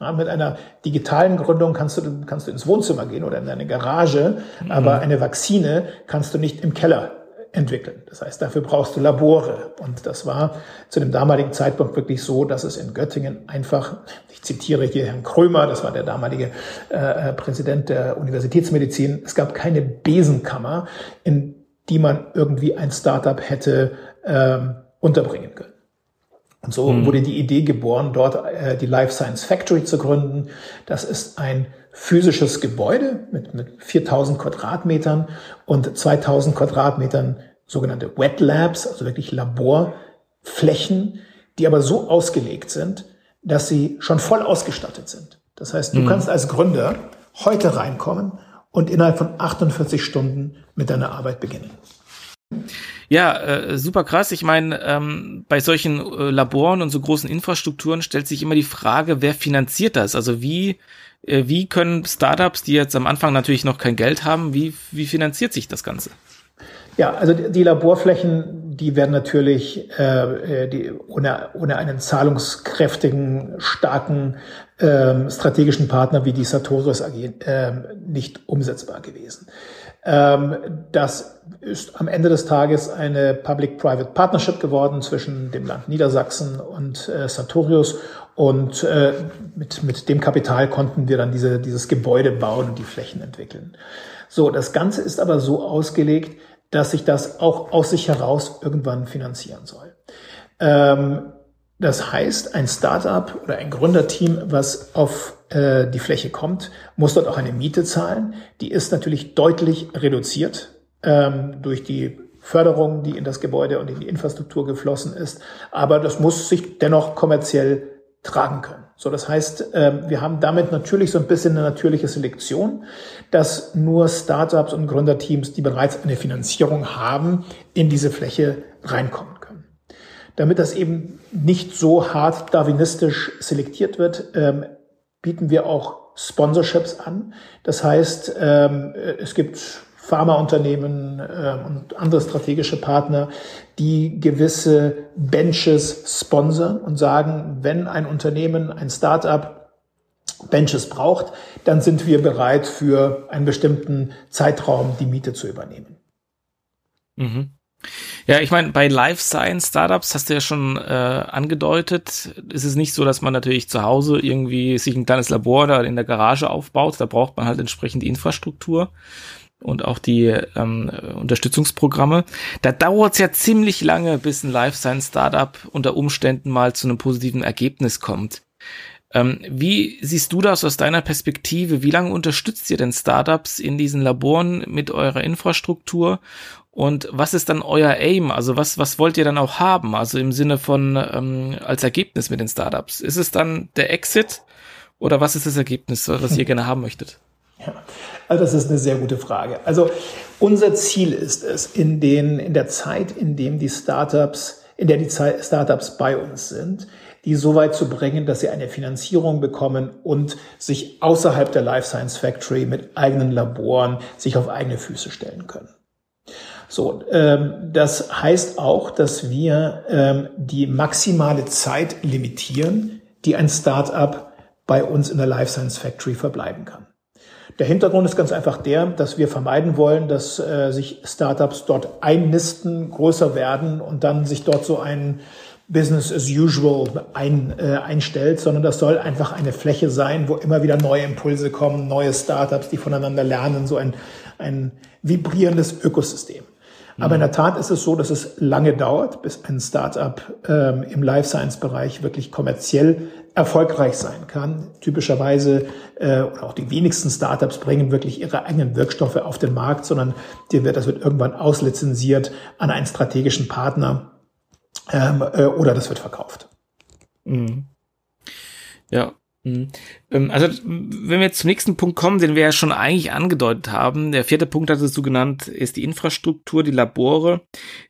Ja, mit einer digitalen Gründung kannst du, kannst du ins Wohnzimmer gehen oder in deine Garage, mhm. aber eine Vakzine kannst du nicht im Keller entwickeln. Das heißt, dafür brauchst du Labore. Und das war zu dem damaligen Zeitpunkt wirklich so, dass es in Göttingen einfach, ich zitiere hier Herrn Krömer, das war der damalige äh, äh, Präsident der Universitätsmedizin, es gab keine Besenkammer, in die man irgendwie ein Startup hätte ähm, unterbringen können. Und so mhm. wurde die Idee geboren, dort äh, die Life Science Factory zu gründen. Das ist ein physisches Gebäude mit, mit 4000 Quadratmetern und 2000 Quadratmetern sogenannte Wet Labs, also wirklich Laborflächen, die aber so ausgelegt sind, dass sie schon voll ausgestattet sind. Das heißt, du mhm. kannst als Gründer heute reinkommen und innerhalb von 48 Stunden mit deiner Arbeit beginnen. Ja, äh, super krass. Ich meine, ähm, bei solchen äh, Laboren und so großen Infrastrukturen stellt sich immer die Frage, wer finanziert das? Also wie wie können Startups, die jetzt am Anfang natürlich noch kein Geld haben, wie, wie finanziert sich das Ganze? Ja, also die Laborflächen, die werden natürlich äh, die, ohne, ohne einen zahlungskräftigen, starken ähm, strategischen Partner wie die Sartorius AG äh, nicht umsetzbar gewesen. Ähm, das ist am Ende des Tages eine Public-Private Partnership geworden zwischen dem Land Niedersachsen und äh, Sartorius. Und äh, mit, mit dem Kapital konnten wir dann diese, dieses Gebäude bauen und die Flächen entwickeln. So, das Ganze ist aber so ausgelegt, dass sich das auch aus sich heraus irgendwann finanzieren soll. Ähm, das heißt, ein Startup oder ein Gründerteam, was auf äh, die Fläche kommt, muss dort auch eine Miete zahlen. Die ist natürlich deutlich reduziert ähm, durch die Förderung, die in das Gebäude und in die Infrastruktur geflossen ist. Aber das muss sich dennoch kommerziell tragen können. So, das heißt, ähm, wir haben damit natürlich so ein bisschen eine natürliche Selektion, dass nur Startups und Gründerteams, die bereits eine Finanzierung haben, in diese Fläche reinkommen. Damit das eben nicht so hart darwinistisch selektiert wird, ähm, bieten wir auch Sponsorships an. Das heißt, ähm, es gibt Pharmaunternehmen äh, und andere strategische Partner, die gewisse Benches sponsern und sagen, wenn ein Unternehmen, ein Startup Benches braucht, dann sind wir bereit, für einen bestimmten Zeitraum die Miete zu übernehmen. Mhm. Ja, ich meine, bei Life Science Startups hast du ja schon äh, angedeutet, ist es nicht so, dass man natürlich zu Hause irgendwie sich ein kleines Labor da in der Garage aufbaut. Da braucht man halt entsprechend die Infrastruktur und auch die ähm, Unterstützungsprogramme. Da dauert es ja ziemlich lange, bis ein Life Science Startup unter Umständen mal zu einem positiven Ergebnis kommt. Ähm, wie siehst du das aus deiner Perspektive? Wie lange unterstützt ihr denn Startups in diesen Laboren mit eurer Infrastruktur? Und was ist dann euer Aim? Also was, was wollt ihr dann auch haben? Also im Sinne von ähm, als Ergebnis mit den Startups. Ist es dann der Exit oder was ist das Ergebnis, was ihr gerne haben möchtet? Ja, also das ist eine sehr gute Frage. Also unser Ziel ist es, in, den, in der Zeit, in dem die Startups, in der die Startups bei uns sind, die so weit zu bringen, dass sie eine Finanzierung bekommen und sich außerhalb der Life Science Factory mit eigenen Laboren sich auf eigene Füße stellen können. So, ähm, das heißt auch, dass wir ähm, die maximale Zeit limitieren, die ein Startup bei uns in der Life Science Factory verbleiben kann. Der Hintergrund ist ganz einfach der, dass wir vermeiden wollen, dass äh, sich Startups dort einnisten, größer werden und dann sich dort so ein Business as usual ein, äh, einstellt, sondern das soll einfach eine Fläche sein, wo immer wieder neue Impulse kommen, neue Startups, die voneinander lernen, so ein, ein vibrierendes Ökosystem. Aber in der Tat ist es so, dass es lange dauert, bis ein Startup ähm, im Life Science Bereich wirklich kommerziell erfolgreich sein kann. Typischerweise äh, oder auch die wenigsten Startups bringen wirklich ihre eigenen Wirkstoffe auf den Markt, sondern dir wird das wird irgendwann auslizenziert an einen strategischen Partner ähm, äh, oder das wird verkauft. Mhm. Ja, also, wenn wir jetzt zum nächsten Punkt kommen, den wir ja schon eigentlich angedeutet haben, der vierte Punkt hattest du genannt, ist die Infrastruktur, die Labore.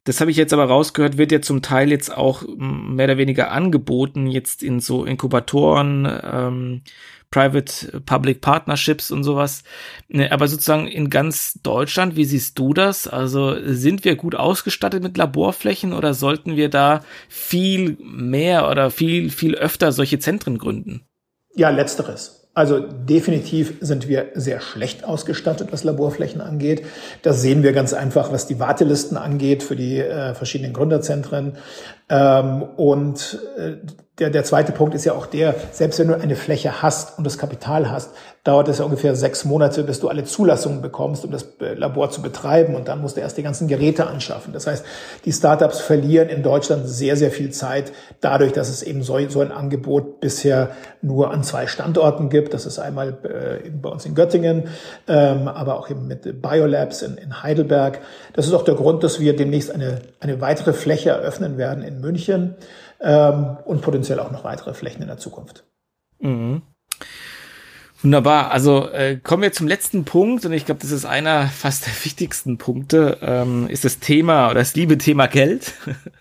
Das habe ich jetzt aber rausgehört, wird ja zum Teil jetzt auch mehr oder weniger angeboten, jetzt in so Inkubatoren, ähm, Private-Public Partnerships und sowas. Ne, aber sozusagen in ganz Deutschland, wie siehst du das? Also sind wir gut ausgestattet mit Laborflächen oder sollten wir da viel mehr oder viel, viel öfter solche Zentren gründen? Ja, letzteres. Also definitiv sind wir sehr schlecht ausgestattet, was Laborflächen angeht. Das sehen wir ganz einfach, was die Wartelisten angeht für die äh, verschiedenen Gründerzentren. Ähm, und äh, der, der zweite Punkt ist ja auch der, selbst wenn du eine Fläche hast und das Kapital hast, dauert es ja ungefähr sechs Monate, bis du alle Zulassungen bekommst, um das Labor zu betreiben. Und dann musst du erst die ganzen Geräte anschaffen. Das heißt, die Startups verlieren in Deutschland sehr, sehr viel Zeit dadurch, dass es eben so, so ein Angebot bisher nur an zwei Standorten gibt. Das ist einmal äh, bei uns in Göttingen, ähm, aber auch eben mit Biolabs in, in Heidelberg. Das ist auch der Grund, dass wir demnächst eine, eine weitere Fläche eröffnen werden in München ähm, und potenziell auch noch weitere Flächen in der Zukunft. Mhm. Wunderbar. Also äh, kommen wir zum letzten Punkt und ich glaube, das ist einer fast der wichtigsten Punkte, ähm, ist das Thema oder das liebe Thema Geld.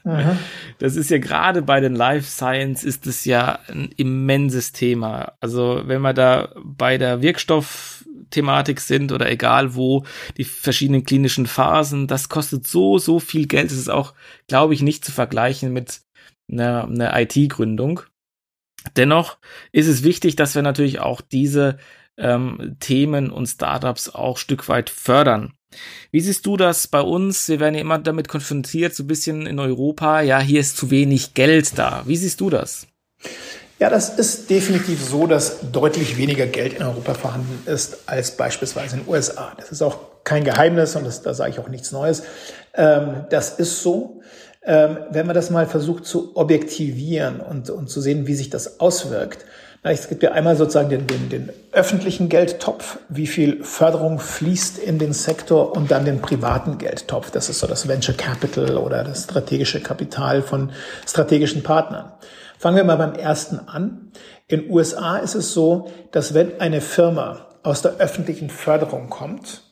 Mhm. Das ist ja gerade bei den Life Science ist es ja ein immenses Thema. Also wenn man da bei der Wirkstoff Thematik sind oder egal wo, die verschiedenen klinischen Phasen, das kostet so, so viel Geld. Es ist auch, glaube ich, nicht zu vergleichen mit einer, einer IT-Gründung. Dennoch ist es wichtig, dass wir natürlich auch diese ähm, Themen und Startups auch Stück weit fördern. Wie siehst du das bei uns? Wir werden ja immer damit konfrontiert, so ein bisschen in Europa, ja, hier ist zu wenig Geld da. Wie siehst du das? Ja, das ist definitiv so, dass deutlich weniger Geld in Europa vorhanden ist als beispielsweise in den USA. Das ist auch kein Geheimnis und das, da sage ich auch nichts Neues. Ähm, das ist so. Ähm, wenn man das mal versucht zu objektivieren und, und zu sehen, wie sich das auswirkt, es gibt ja einmal sozusagen den, den, den öffentlichen Geldtopf, wie viel Förderung fließt in den Sektor und dann den privaten Geldtopf. Das ist so das Venture Capital oder das strategische Kapital von strategischen Partnern. Fangen wir mal beim ersten an. In USA ist es so, dass wenn eine Firma aus der öffentlichen Förderung kommt,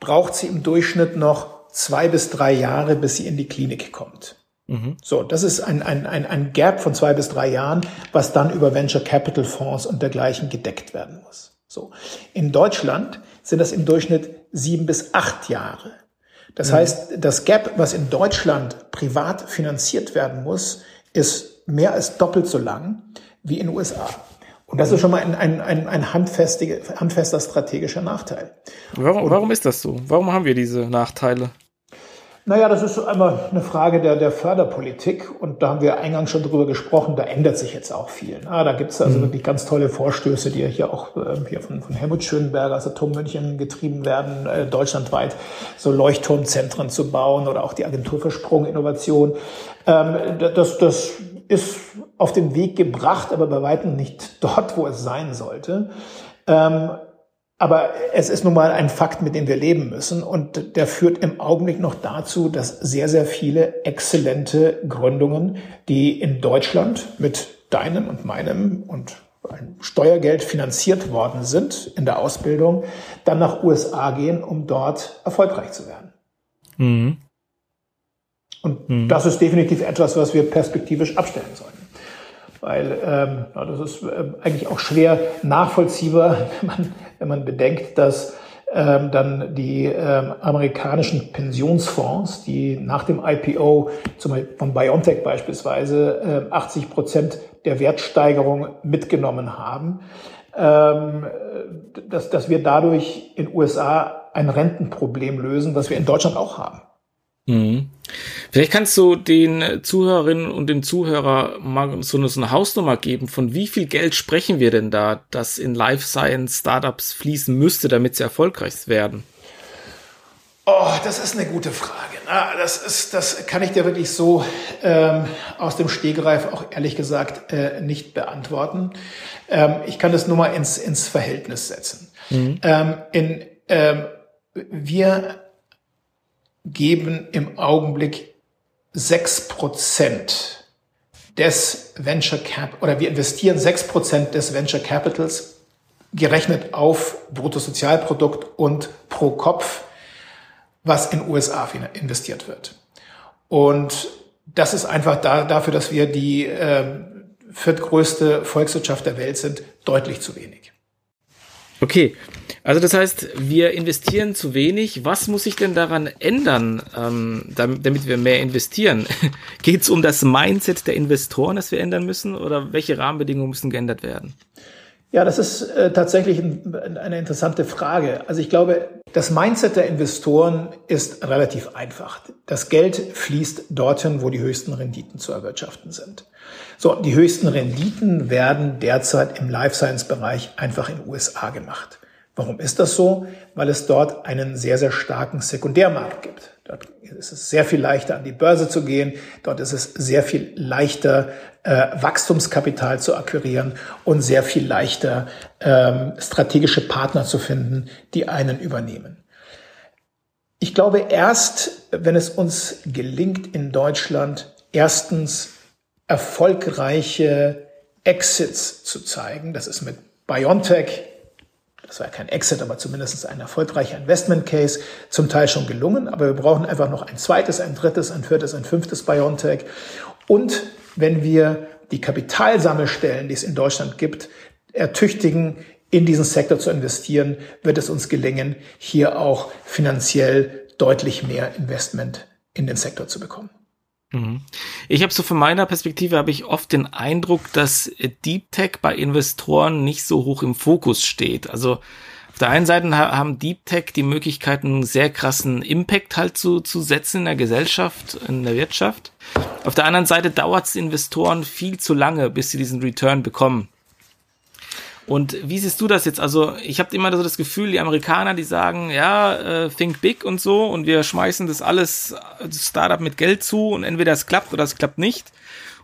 braucht sie im Durchschnitt noch zwei bis drei Jahre, bis sie in die Klinik kommt. Mhm. So, das ist ein, ein, ein, ein Gap von zwei bis drei Jahren, was dann über Venture Capital Fonds und dergleichen gedeckt werden muss. So. In Deutschland sind das im Durchschnitt sieben bis acht Jahre. Das mhm. heißt, das Gap, was in Deutschland privat finanziert werden muss, ist mehr als doppelt so lang wie in den USA. Und das ist schon mal ein, ein, ein, ein handfester strategischer Nachteil. Warum, warum ist das so? Warum haben wir diese Nachteile? Naja, das ist einmal eine Frage der, der Förderpolitik und da haben wir eingangs schon drüber gesprochen, da ändert sich jetzt auch viel. Ah, da gibt es also mhm. wirklich ganz tolle Vorstöße, die ja hier auch äh, hier von, von Helmut Schönberger aus Atommünchen getrieben werden, äh, deutschlandweit so Leuchtturmzentren zu bauen oder auch die Agentur für Sprunginnovation. Ähm, das, das ist auf den Weg gebracht, aber bei weitem nicht dort, wo es sein sollte. Ähm, aber es ist nun mal ein Fakt, mit dem wir leben müssen. Und der führt im Augenblick noch dazu, dass sehr, sehr viele exzellente Gründungen, die in Deutschland mit deinem und meinem und Steuergeld finanziert worden sind in der Ausbildung, dann nach USA gehen, um dort erfolgreich zu werden. Mhm. Und mhm. das ist definitiv etwas, was wir perspektivisch abstellen sollten weil ähm, das ist äh, eigentlich auch schwer nachvollziehbar, wenn man, wenn man bedenkt, dass ähm, dann die ähm, amerikanischen Pensionsfonds, die nach dem IPO zum Beispiel von BioNTech beispielsweise äh, 80 Prozent der Wertsteigerung mitgenommen haben, ähm, dass, dass wir dadurch in USA ein Rentenproblem lösen, was wir in Deutschland auch haben. Mhm. Vielleicht kannst du den Zuhörerinnen und den Zuhörer mal so eine, so eine Hausnummer geben, von wie viel Geld sprechen wir denn da, das in Life Science Startups fließen müsste, damit sie erfolgreich werden? Oh, das ist eine gute Frage. Na, das ist, das kann ich dir wirklich so ähm, aus dem Stegreif auch ehrlich gesagt äh, nicht beantworten. Ähm, ich kann das nur mal ins, ins Verhältnis setzen. Mhm. Ähm, in, ähm, wir geben im Augenblick sechs Prozent des Venture Cap oder wir investieren sechs Prozent des Venture Capitals gerechnet auf Bruttosozialprodukt und pro Kopf, was in USA investiert wird. Und das ist einfach da, dafür, dass wir die äh, viertgrößte Volkswirtschaft der Welt sind, deutlich zu wenig. Okay, also das heißt, wir investieren zu wenig. Was muss sich denn daran ändern, ähm, damit, damit wir mehr investieren? Geht es um das Mindset der Investoren, das wir ändern müssen, oder welche Rahmenbedingungen müssen geändert werden? Ja, das ist äh, tatsächlich ein, eine interessante Frage. Also ich glaube, das Mindset der Investoren ist relativ einfach. Das Geld fließt dorthin, wo die höchsten Renditen zu erwirtschaften sind. So, die höchsten Renditen werden derzeit im Life Science Bereich einfach in den USA gemacht. Warum ist das so? Weil es dort einen sehr, sehr starken Sekundärmarkt gibt. Dort ist es sehr viel leichter, an die Börse zu gehen. Dort ist es sehr viel leichter, äh, Wachstumskapital zu akquirieren und sehr viel leichter, ähm, strategische Partner zu finden, die einen übernehmen. Ich glaube, erst wenn es uns gelingt, in Deutschland erstens erfolgreiche Exits zu zeigen, das ist mit BioNTech das war kein Exit, aber zumindest ein erfolgreicher Investment Case, zum Teil schon gelungen. Aber wir brauchen einfach noch ein zweites, ein drittes, ein viertes, ein fünftes Biontech. Und wenn wir die Kapitalsammelstellen, die es in Deutschland gibt, ertüchtigen, in diesen Sektor zu investieren, wird es uns gelingen, hier auch finanziell deutlich mehr Investment in den Sektor zu bekommen. Mhm. Ich habe so von meiner Perspektive habe ich oft den Eindruck, dass Deep Tech bei Investoren nicht so hoch im Fokus steht. Also auf der einen Seite haben Deep Tech die Möglichkeit, einen sehr krassen Impact halt zu, zu setzen in der Gesellschaft, in der Wirtschaft. Auf der anderen Seite dauert es Investoren viel zu lange, bis sie diesen Return bekommen. Und wie siehst du das jetzt? Also ich habe immer so das Gefühl, die Amerikaner, die sagen, ja, äh, think big und so und wir schmeißen das alles das Startup mit Geld zu und entweder es klappt oder es klappt nicht.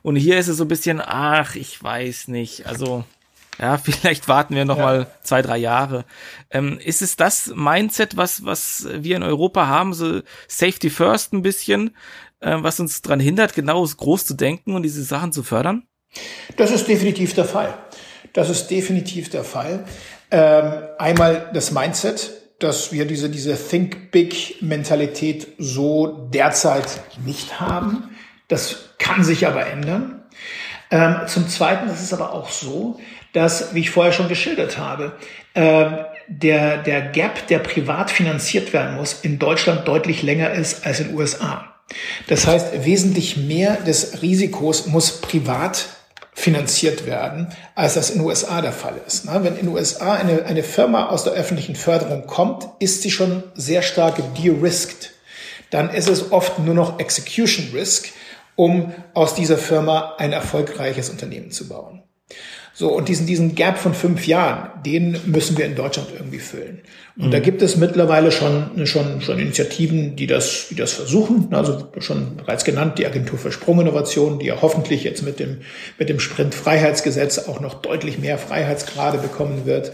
Und hier ist es so ein bisschen, ach, ich weiß nicht. Also ja, vielleicht warten wir noch ja. mal zwei, drei Jahre. Ähm, ist es das Mindset, was, was wir in Europa haben, so Safety First ein bisschen, äh, was uns daran hindert, genau groß zu denken und diese Sachen zu fördern? Das ist definitiv der Fall. Das ist definitiv der Fall. Ähm, einmal das Mindset, dass wir diese, diese Think Big Mentalität so derzeit nicht haben. Das kann sich aber ändern. Ähm, zum Zweiten ist es aber auch so, dass, wie ich vorher schon geschildert habe, äh, der, der Gap, der privat finanziert werden muss, in Deutschland deutlich länger ist als in den USA. Das heißt, wesentlich mehr des Risikos muss privat finanziert werden, als das in den USA der Fall ist. Wenn in den USA eine, eine Firma aus der öffentlichen Förderung kommt, ist sie schon sehr stark de-risked. Dann ist es oft nur noch Execution Risk, um aus dieser Firma ein erfolgreiches Unternehmen zu bauen. So, und diesen, diesen Gap von fünf Jahren, den müssen wir in Deutschland irgendwie füllen. Und mhm. da gibt es mittlerweile schon, schon, schon Initiativen, die das, die das versuchen. Also schon bereits genannt, die Agentur für Sprunginnovation, die ja hoffentlich jetzt mit dem, mit dem Sprint-Freiheitsgesetz auch noch deutlich mehr Freiheitsgrade bekommen wird,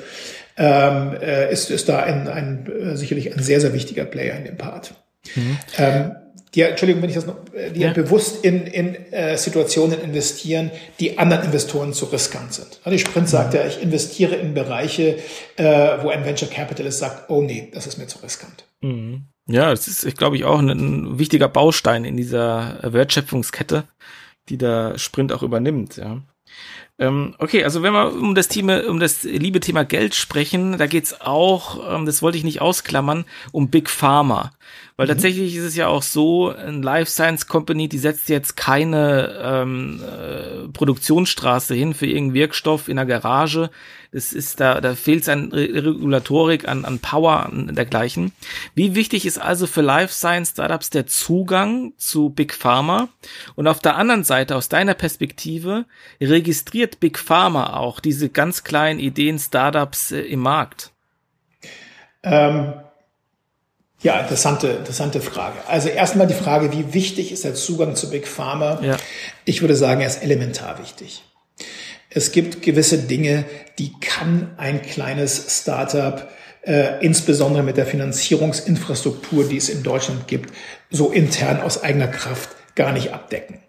ähm, äh, ist, ist da ein, ein, äh, sicherlich ein sehr, sehr wichtiger Player in dem Part. Mhm. Ähm, die, Entschuldigung, wenn ich das noch, äh, die ja. bewusst in, in äh, Situationen investieren, die anderen Investoren zu riskant sind. Die Sprint sagt ja, ich investiere in Bereiche, äh, wo ein Venture Capitalist sagt, oh nee, das ist mir zu riskant. Mhm. Ja, das ist, ich glaube ich, auch ein, ein wichtiger Baustein in dieser Wertschöpfungskette, die der Sprint auch übernimmt, ja. Ähm, okay, also wenn wir um das Thema, um das liebe Thema Geld sprechen, da geht's auch, ähm, das wollte ich nicht ausklammern, um Big Pharma. Weil mhm. tatsächlich ist es ja auch so, ein Life Science Company, die setzt jetzt keine ähm, äh, Produktionsstraße hin für irgendeinen Wirkstoff in der Garage. Das ist da, da fehlt es an Regulatorik, an, an Power, an dergleichen. Wie wichtig ist also für Life Science Startups der Zugang zu Big Pharma? Und auf der anderen Seite, aus deiner Perspektive, registriert Big Pharma auch diese ganz kleinen Ideen Startups äh, im Markt? Ähm ja, interessante, interessante Frage. Also erstmal die Frage, wie wichtig ist der Zugang zu Big Pharma? Ja. Ich würde sagen, er ist elementar wichtig. Es gibt gewisse Dinge, die kann ein kleines Startup, äh, insbesondere mit der Finanzierungsinfrastruktur, die es in Deutschland gibt, so intern aus eigener Kraft gar nicht abdecken.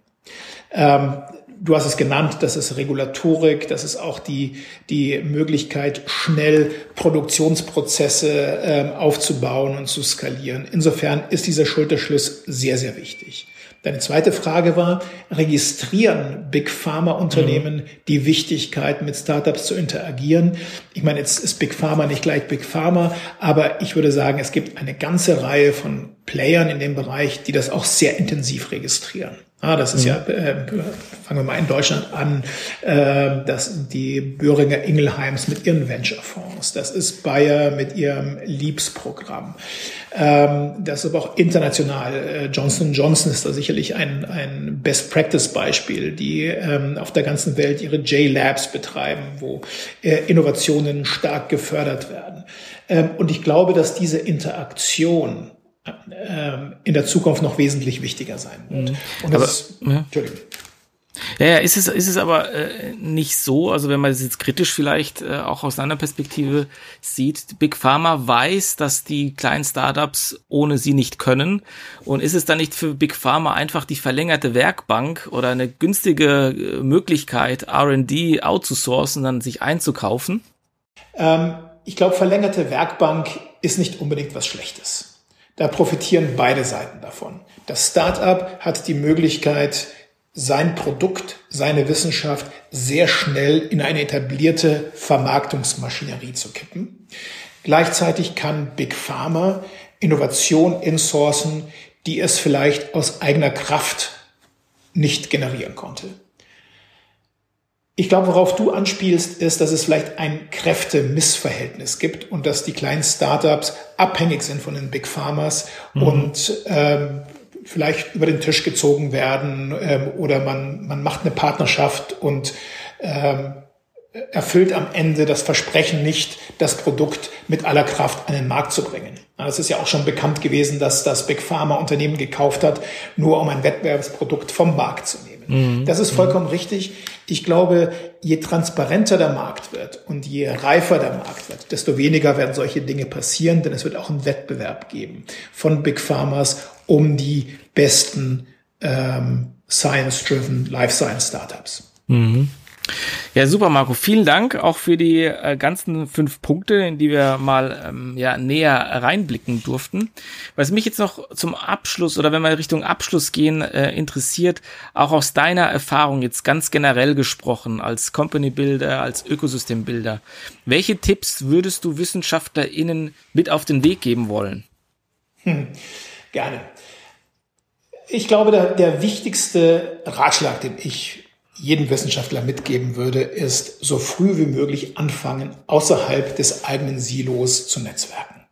Ähm, du hast es genannt, das ist Regulatorik, das ist auch die, die Möglichkeit, schnell Produktionsprozesse äh, aufzubauen und zu skalieren. Insofern ist dieser Schulterschluss sehr, sehr wichtig. Deine zweite Frage war, registrieren Big Pharma Unternehmen mhm. die Wichtigkeit, mit Startups zu interagieren? Ich meine, jetzt ist Big Pharma nicht gleich Big Pharma, aber ich würde sagen, es gibt eine ganze Reihe von Playern in dem Bereich, die das auch sehr intensiv registrieren. Ah, das ist mhm. ja, äh, fangen wir mal in Deutschland an, äh, das die Böhringer Ingelheims mit ihren Venture-Fonds. Das ist Bayer mit ihrem Leaps-Programm. Ähm, das ist aber auch international. Äh, Johnson Johnson ist da sicherlich ein, ein Best-Practice-Beispiel, die ähm, auf der ganzen Welt ihre J-Labs betreiben, wo äh, Innovationen stark gefördert werden. Ähm, und ich glaube, dass diese Interaktion in der Zukunft noch wesentlich wichtiger sein wird. Mhm. Und das aber, ist. Entschuldigung. Ja, ja, ist es, ist es aber äh, nicht so, also wenn man es jetzt kritisch vielleicht äh, auch aus einer Perspektive sieht, Big Pharma weiß, dass die kleinen Startups ohne sie nicht können. Und ist es dann nicht für Big Pharma einfach die verlängerte Werkbank oder eine günstige äh, Möglichkeit, RD outzusourcen, dann sich einzukaufen? Ähm, ich glaube, verlängerte Werkbank ist nicht unbedingt was Schlechtes. Da profitieren beide Seiten davon. Das Startup hat die Möglichkeit, sein Produkt, seine Wissenschaft sehr schnell in eine etablierte Vermarktungsmaschinerie zu kippen. Gleichzeitig kann Big Pharma Innovation insourcen, die es vielleicht aus eigener Kraft nicht generieren konnte. Ich glaube, worauf du anspielst, ist, dass es vielleicht ein Kräftemissverhältnis gibt und dass die kleinen Startups abhängig sind von den Big Pharmas mhm. und ähm, vielleicht über den Tisch gezogen werden ähm, oder man, man macht eine Partnerschaft und ähm, erfüllt am Ende das Versprechen nicht, das Produkt mit aller Kraft an den Markt zu bringen. Es ist ja auch schon bekannt gewesen, dass das Big Pharma Unternehmen gekauft hat, nur um ein Wettbewerbsprodukt vom Markt zu nehmen. Mhm. Das ist vollkommen mhm. richtig. Ich glaube, je transparenter der Markt wird und je reifer der Markt wird, desto weniger werden solche Dinge passieren, denn es wird auch einen Wettbewerb geben von Big Pharmas um die besten ähm, Science-driven Life Science Startups. Mhm. Ja, super, Marco. Vielen Dank auch für die äh, ganzen fünf Punkte, in die wir mal ähm, ja, näher reinblicken durften. Was mich jetzt noch zum Abschluss oder wenn wir Richtung Abschluss gehen, äh, interessiert, auch aus deiner Erfahrung jetzt ganz generell gesprochen, als Company Builder, als Ökosystem Builder, welche Tipps würdest du WissenschaftlerInnen mit auf den Weg geben wollen? Hm, gerne. Ich glaube, der, der wichtigste Ratschlag, den ich jedem Wissenschaftler mitgeben würde, ist so früh wie möglich anfangen, außerhalb des eigenen Silos zu netzwerken.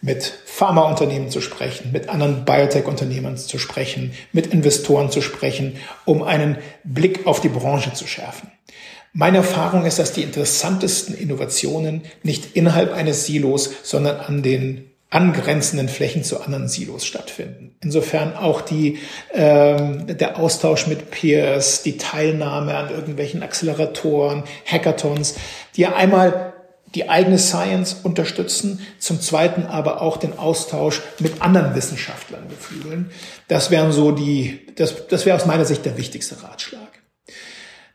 Mit Pharmaunternehmen zu sprechen, mit anderen Biotech-Unternehmern zu sprechen, mit Investoren zu sprechen, um einen Blick auf die Branche zu schärfen. Meine Erfahrung ist, dass die interessantesten Innovationen nicht innerhalb eines Silos, sondern an den angrenzenden Flächen zu anderen Silos stattfinden. Insofern auch die, ähm, der Austausch mit Peers, die Teilnahme an irgendwelchen Acceleratoren, Hackathons, die ja einmal die eigene Science unterstützen, zum Zweiten aber auch den Austausch mit anderen Wissenschaftlern beflügeln. Das wären so die, das, das wäre aus meiner Sicht der wichtigste Ratschlag.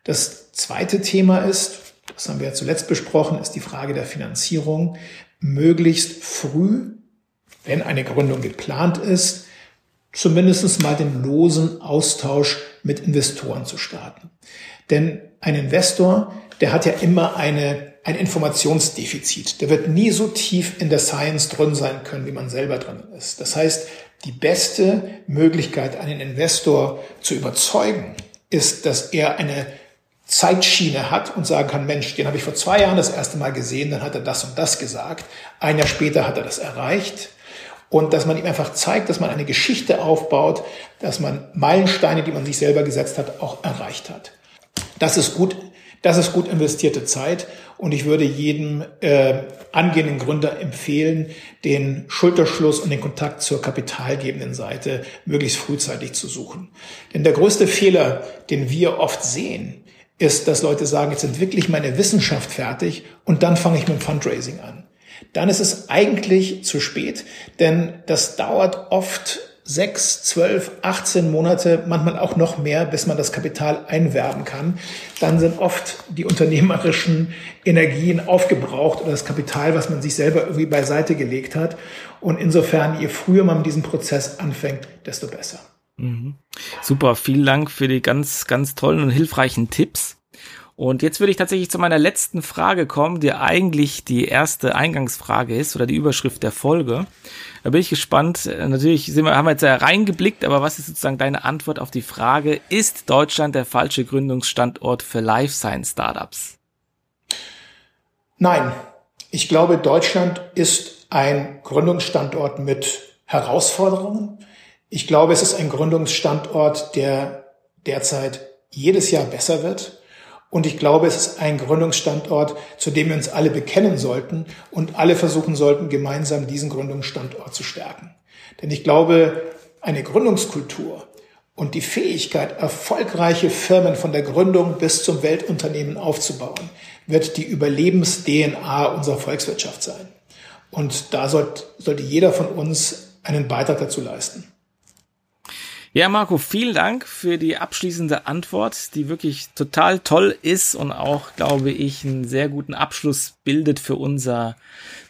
Das zweite Thema ist, das haben wir ja zuletzt besprochen, ist die Frage der Finanzierung. Möglichst früh wenn eine Gründung geplant ist, zumindest mal den losen Austausch mit Investoren zu starten. Denn ein Investor, der hat ja immer eine, ein Informationsdefizit. Der wird nie so tief in der Science drin sein können, wie man selber drin ist. Das heißt, die beste Möglichkeit, einen Investor zu überzeugen, ist, dass er eine Zeitschiene hat und sagen kann, Mensch, den habe ich vor zwei Jahren das erste Mal gesehen, dann hat er das und das gesagt. Ein Jahr später hat er das erreicht und dass man ihm einfach zeigt, dass man eine Geschichte aufbaut, dass man Meilensteine, die man sich selber gesetzt hat, auch erreicht hat. Das ist gut, das ist gut investierte Zeit und ich würde jedem äh, angehenden Gründer empfehlen, den Schulterschluss und den Kontakt zur kapitalgebenden Seite möglichst frühzeitig zu suchen. Denn der größte Fehler, den wir oft sehen, ist, dass Leute sagen, jetzt entwickle ich meine Wissenschaft fertig und dann fange ich mit dem Fundraising an dann ist es eigentlich zu spät, denn das dauert oft sechs, zwölf, 18 Monate, manchmal auch noch mehr, bis man das Kapital einwerben kann. Dann sind oft die unternehmerischen Energien aufgebraucht oder das Kapital, was man sich selber irgendwie beiseite gelegt hat. Und insofern, je früher man mit diesem Prozess anfängt, desto besser. Mhm. Super, vielen Dank für die ganz, ganz tollen und hilfreichen Tipps. Und jetzt würde ich tatsächlich zu meiner letzten Frage kommen, die eigentlich die erste Eingangsfrage ist oder die Überschrift der Folge. Da bin ich gespannt. Natürlich sind wir, haben wir jetzt ja reingeblickt, aber was ist sozusagen deine Antwort auf die Frage, ist Deutschland der falsche Gründungsstandort für Life Science Startups? Nein. Ich glaube, Deutschland ist ein Gründungsstandort mit Herausforderungen. Ich glaube, es ist ein Gründungsstandort, der derzeit jedes Jahr besser wird. Und ich glaube, es ist ein Gründungsstandort, zu dem wir uns alle bekennen sollten und alle versuchen sollten, gemeinsam diesen Gründungsstandort zu stärken. Denn ich glaube, eine Gründungskultur und die Fähigkeit, erfolgreiche Firmen von der Gründung bis zum Weltunternehmen aufzubauen, wird die Überlebens-DNA unserer Volkswirtschaft sein. Und da sollte, jeder von uns einen Beitrag dazu leisten. Ja, Marco, vielen Dank für die abschließende Antwort, die wirklich total toll ist und auch, glaube ich, einen sehr guten Abschluss bildet für unser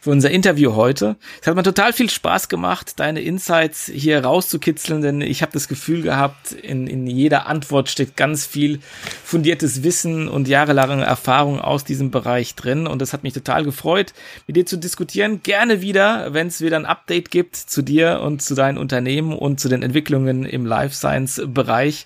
für unser Interview heute. Es hat mir total viel Spaß gemacht, deine Insights hier rauszukitzeln, denn ich habe das Gefühl gehabt, in, in jeder Antwort steckt ganz viel fundiertes Wissen und jahrelange Erfahrung aus diesem Bereich drin. Und das hat mich total gefreut, mit dir zu diskutieren. Gerne wieder, wenn es wieder ein Update gibt zu dir und zu deinen Unternehmen und zu den Entwicklungen im Life Science Bereich.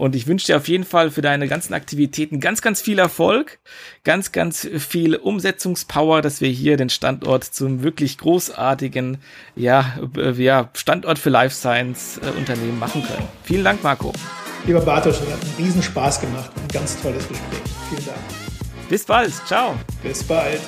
Und ich wünsche dir auf jeden Fall für deine ganzen Aktivitäten ganz, ganz viel Erfolg, ganz, ganz viel Umsetzungspower, dass wir hier den Standort zum wirklich großartigen, ja, äh, ja Standort für Life Science äh, Unternehmen machen können. Vielen Dank, Marco. Lieber Bartosz, es hat einen Riesenspaß gemacht. Ein ganz tolles Gespräch. Vielen Dank. Bis bald. Ciao. Bis bald.